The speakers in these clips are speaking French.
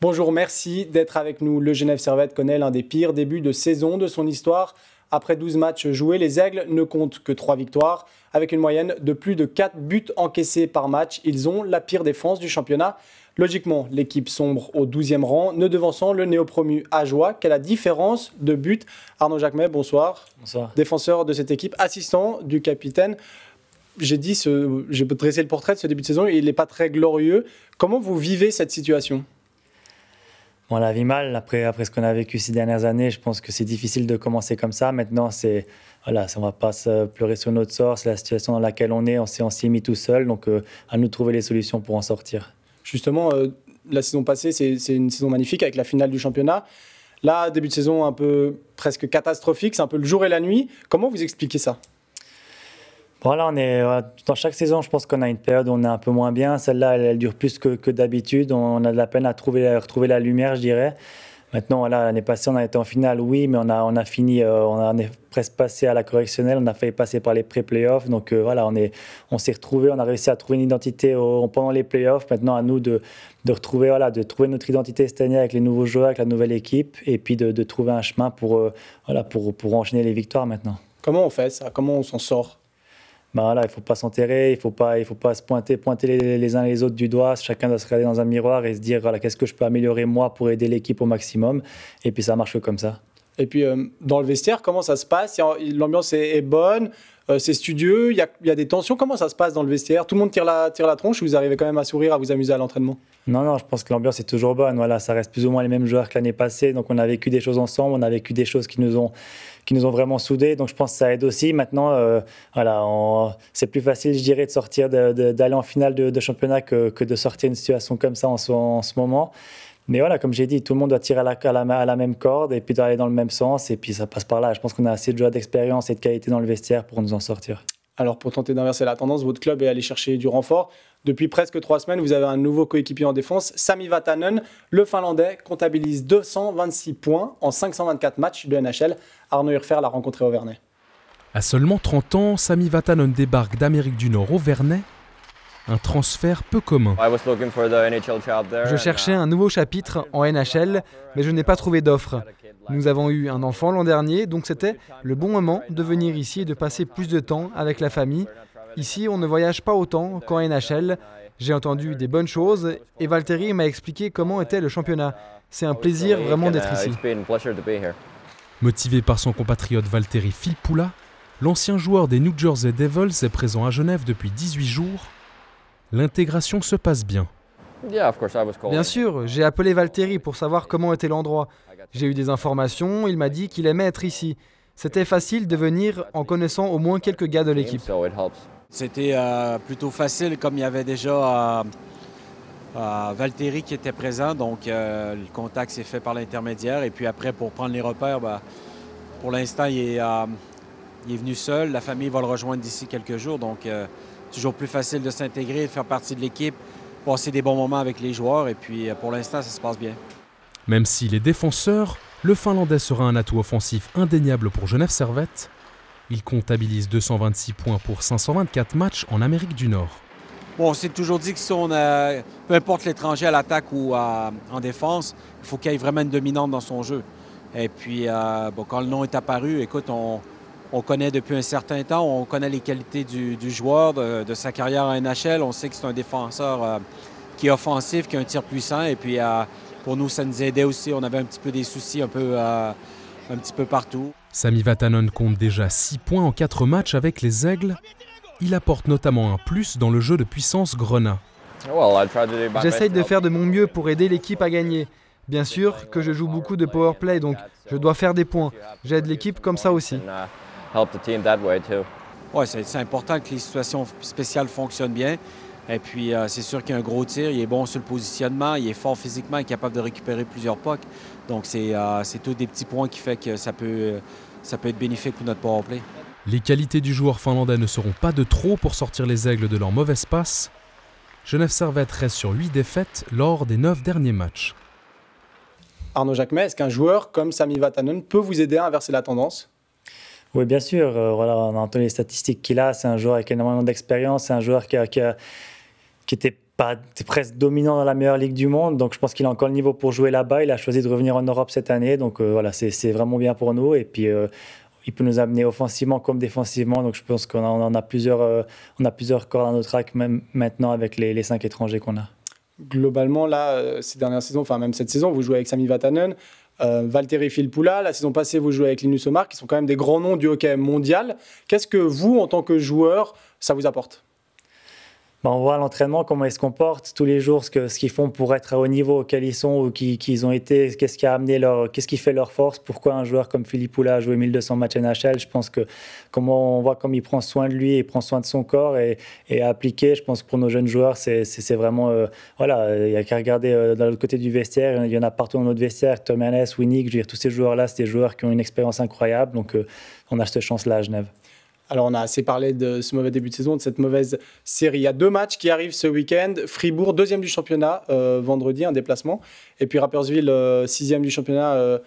Bonjour, merci d'être avec nous. Le Genève Servette connaît l'un des pires débuts de saison de son histoire. Après 12 matchs joués, les Aigles ne comptent que 3 victoires. Avec une moyenne de plus de 4 buts encaissés par match, ils ont la pire défense du championnat. Logiquement, l'équipe sombre au 12e rang, ne devançant le néo-promu Ajoie. Quelle la différence de but Arnaud Jacquemet, bonsoir. Bonsoir. Défenseur de cette équipe, assistant du capitaine. J'ai dit, j'ai dressé le portrait de ce début de saison, il n'est pas très glorieux. Comment vous vivez cette situation? On la vit mal. Après, après ce qu'on a vécu ces dernières années, je pense que c'est difficile de commencer comme ça. Maintenant, c'est voilà, on va pas se pleurer sur notre sort. C'est la situation dans laquelle on est. On s'est mis tout seul. Donc, euh, à nous de trouver les solutions pour en sortir. Justement, euh, la saison passée, c'est une saison magnifique avec la finale du championnat. Là, début de saison un peu presque catastrophique. C'est un peu le jour et la nuit. Comment vous expliquez ça? Voilà, on est dans chaque saison, je pense qu'on a une période où on est un peu moins bien. Celle-là, elle, dure plus que, d'habitude. On a de la peine à trouver, retrouver la lumière, je dirais. Maintenant, voilà, l'année passée, on a été en finale, oui, mais on a, on a fini, euh, on, est presque passé à la correctionnelle, on a failli passer par les pré-playoffs. Donc euh, voilà, on est, on s'est retrouvé, on a réussi à trouver une identité pendant les playoffs. Maintenant, à nous de, de, retrouver, voilà, de trouver notre identité cette année avec les nouveaux joueurs, avec la nouvelle équipe, et puis de, de trouver un chemin pour, euh, voilà, pour, pour enchaîner les victoires maintenant. Comment on fait ça? Comment on s'en sort? Bah voilà, il faut pas s'enterrer, il faut pas, il faut pas se pointer, pointer les, uns les autres du doigt. Chacun doit se regarder dans un miroir et se dire voilà, qu'est-ce que je peux améliorer moi pour aider l'équipe au maximum. Et puis ça marche comme ça. Et puis euh, dans le vestiaire, comment ça se passe? L'ambiance est, bonne, euh, c'est studieux, il y a, des tensions. Comment ça se passe dans le vestiaire? Tout le monde tire la, tire la tronche ou vous arrivez quand même à sourire, à vous amuser à l'entraînement? Non, non, je pense que l'ambiance est toujours bonne. Voilà, ça reste plus ou moins les mêmes joueurs que l'année passée. Donc on a vécu des choses ensemble, on a vécu des choses qui nous ont qui nous ont vraiment soudés. Donc je pense que ça aide aussi. Maintenant, euh, voilà, c'est plus facile, je dirais, de sortir, d'aller en finale de, championnat que, de sortir une situation comme ça en ce moment. Mais voilà, comme j'ai dit, tout le monde doit tirer à la, à la, même corde et puis d'aller dans le même sens. Et puis ça passe par là. Je pense qu'on a assez de joueurs d'expérience et de qualité dans le vestiaire pour nous en sortir. Alors pour tenter d'inverser la tendance, votre club est allé chercher du renfort. Depuis presque trois semaines, vous avez un nouveau coéquipier en défense, Sami Vatanen. Le Finlandais comptabilise 226 points en 524 matchs de NHL. Arnaud Hurfer l'a rencontré au Vernet. À seulement 30 ans, Sami Vatanen débarque d'Amérique du Nord au Vernet. Un transfert peu commun. Je cherchais un nouveau chapitre en NHL, mais je n'ai pas trouvé d'offre. Nous avons eu un enfant l'an dernier, donc c'était le bon moment de venir ici et de passer plus de temps avec la famille. Ici, on ne voyage pas autant qu'en NHL. J'ai entendu des bonnes choses et Valtteri m'a expliqué comment était le championnat. C'est un plaisir vraiment d'être ici. Motivé par son compatriote Valtteri Filppula, l'ancien joueur des New Jersey Devils est présent à Genève depuis 18 jours. L'intégration se passe bien. Bien sûr, j'ai appelé Valtteri pour savoir comment était l'endroit. J'ai eu des informations, il m'a dit qu'il aimait être ici. C'était facile de venir en connaissant au moins quelques gars de l'équipe. C'était euh, plutôt facile comme il y avait déjà euh, euh, Valtteri qui était présent, donc le contact s'est fait par l'intermédiaire. Et puis après, pour prendre les repères, bah, pour l'instant, il, il, est venu seul. La famille va le rejoindre d'ici quelques jours, donc toujours plus facile de s'intégrer, de faire partie de l'équipe, passer des bons moments avec les joueurs. Et puis pour l'instant, ça se passe bien. Même si les défenseurs, le Finlandais sera un atout offensif indéniable pour Genève Servette. Il comptabilise 226 points pour 524 matchs en Amérique du Nord. Bon, on s'est toujours dit que si on a, peu importe l'étranger à l'attaque ou en défense, il faut qu'il y ait vraiment une dominante dans son jeu. Et puis, euh, bon, quand le nom est apparu, écoute, on, connaît depuis un certain temps, on connaît les qualités du, joueur, de, sa carrière en NHL. On sait que c'est un défenseur euh, qui est offensif, qui a un tir puissant. Et puis, euh, pour nous, ça nous aidait aussi. On avait un petit peu des soucis un peu, euh, un petit peu partout. Sami Vatanen compte déjà 6 points en 4 matchs avec les Aigles. Il apporte notamment un plus dans le jeu de puissance Grenat. J'essaye de faire de mon mieux pour aider l'équipe à gagner. Bien sûr que je joue beaucoup de power play, donc je dois faire des points. J'aide l'équipe comme ça aussi. Ouais, c'est important que les situations spéciales fonctionnent bien. Et puis, euh, c'est sûr qu'il a un gros tir, il est bon sur le positionnement, il est fort physiquement, il est capable de récupérer plusieurs pucks. Donc, c'est euh, tous des petits points qui font que ça peut, ça peut être bénéfique pour notre powerplay. Les qualités du joueur finlandais ne seront pas de trop pour sortir les aigles de leur mauvaise passe. Genève Servette reste sur 8 défaites lors des 9 derniers matchs. Arnaud Jacquemet, est-ce qu'un joueur comme Sami Vatanen peut vous aider à inverser la tendance? Oui, bien sûr. Euh, voilà, on a entendu les statistiques qu'il a. C'est un joueur avec énormément d'expérience. C'est un joueur qui a, a était presque dominant dans la meilleure ligue du monde. Donc je pense qu'il a encore le niveau pour jouer là-bas. Il a choisi de revenir en Europe cette année. Donc voilà, c'est vraiment bien pour nous. Et puis il peut nous amener offensivement comme défensivement. Donc je pense qu'on en a plusieurs, on a plusieurs cordes à notre arc même maintenant avec les, les cinq étrangers qu'on a. Globalement, là, ces dernières saisons, enfin même cette saison, vous jouez avec Sami Vatanen, euh, Valtteri Filppula. La saison passée, vous jouez avec Linus Omar, qui sont quand même des grands noms du hockey mondial. Qu'est-ce que vous, en tant que joueur, ça vous apporte? Bah, on voit l'entraînement, comment ils se comportent tous les jours, ce qu'ils ce font pour être au niveau auquel ils sont ou qu'ils ont été, qu'est-ce qui a amené leur, qu'est-ce qui fait leur force, pourquoi un joueur comme Philippe Poula a joué 1200 matchs NHL. Je pense que comment on voit comme il prend soin de lui, il prend soin de son corps et, et appliqué. Je pense que pour nos jeunes joueurs, c'est vraiment, euh, voilà, il n'y a qu'à regarder euh, dans l'autre côté du vestiaire. Il y en a partout dans notre vestiaire, Tom Ernest, Winnick, tous ces joueurs-là, c'est des joueurs qui ont une expérience incroyable. Donc, euh, on a cette chance-là à Genève. Alors, on a assez parlé de ce mauvais début de saison, de cette mauvaise série. Il y a deux matchs qui arrivent ce week-end. Fribourg, deuxième du championnat, euh, vendredi, un déplacement. Et puis Rapperswil, euh, sixième du championnat, euh,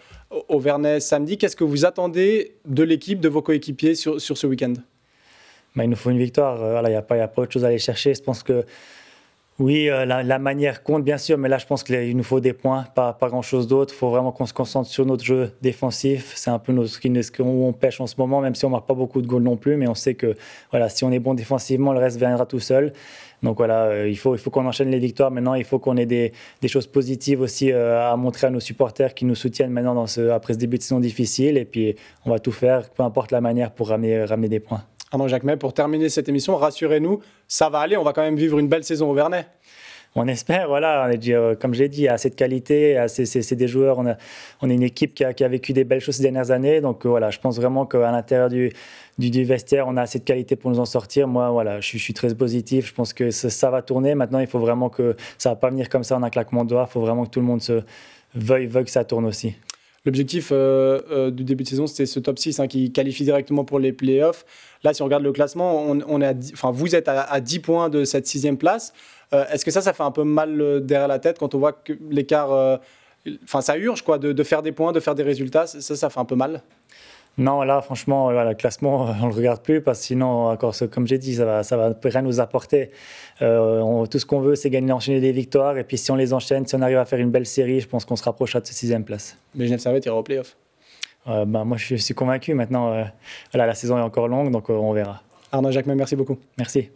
au Vernet, samedi. Qu'est-ce que vous attendez de l'équipe, de vos coéquipiers sur, sur ce week-end? Bah, Il nous faut une victoire. Voilà, il n'y a, a pas autre chose à aller chercher. Je pense que oui, euh, la, manière compte bien sûr, mais là je pense qu'il nous faut des points, pas, pas grand-chose d'autre. Il faut vraiment qu'on se concentre sur notre jeu défensif. C'est un peu notre, ce où on pêche en ce moment, même si on ne marque pas beaucoup de goals non plus, mais on sait que voilà, si on est bon défensivement, le reste viendra tout seul. Donc voilà, euh, il faut, il faut qu'on enchaîne les victoires maintenant. Il faut qu'on ait des, des, choses positives aussi euh, à montrer à nos supporters qui nous soutiennent maintenant dans ce, après ce début de saison difficile. Et puis on va tout faire, peu importe la manière, pour ramener, ramener des points. Arnaud Jacquemet, pour terminer cette émission, rassurez-nous, ça va aller, on va quand même vivre une belle saison au Vernet. On espère, voilà, euh, comme j'ai dit, assez de qualité, c'est des joueurs, on, a, est une équipe qui a, vécu des belles choses ces dernières années, donc euh, voilà, je pense vraiment qu'à l'intérieur du, du, vestiaire, on a assez de qualité pour nous en sortir. Moi, voilà, je, suis très positif, je pense que ça, va tourner, maintenant il faut vraiment que ça ne va pas venir comme ça en un claquement de doigts, il faut vraiment que tout le monde se veuille, veuille que ça tourne aussi. L'objectif euh, euh, du début de saison, c'était ce top 6 hein, qui qualifie directement pour les playoffs. Là, si on regarde le classement, on, est enfin, vous êtes à, 10 points de cette sixième place. Euh, est-ce que ça, ça fait un peu mal derrière la tête quand on voit que l'écart. Enfin, ça urge quoi, de, faire des points, de faire des résultats. Ça, ça fait un peu mal? Non, là, franchement, le classement, on ne le regarde plus parce que sinon, encore, comme j'ai dit, ça va, ça va rien nous apporter. Euh, tout ce qu'on veut, c'est gagner, enchaîner des victoires. Et puis, si on les enchaîne, si on arrive à faire une belle série, je pense qu'on se rapprochera de cette sixième place. Mais Genève Servette ira au playoff euh, ben, Moi, je suis convaincu. Maintenant, euh, voilà, la saison est encore longue, donc on verra. Arnaud Jacquemin, merci beaucoup. Merci.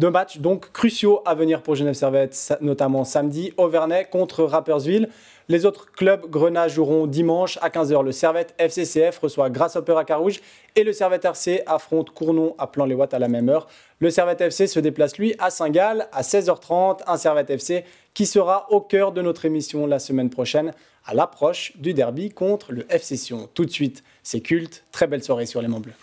Deux matchs donc cruciaux à venir pour Genève Servette, notamment samedi, Auvernais contre Rapperswil. Les autres clubs grenats joueront dimanche à 15h. Le Servette FCCF reçoit Grasshopper à Carouge et le Servette RC affronte Cournon à Plan-les-Ouates à la même heure. Le Servette FC se déplace lui à Saint-Gall à 16h30. Un Servette FC qui sera au cœur de notre émission la semaine prochaine à l'approche du derby contre le FC Sion. Tout de suite, c'est culte. Très belle soirée sur les Monts Bleus.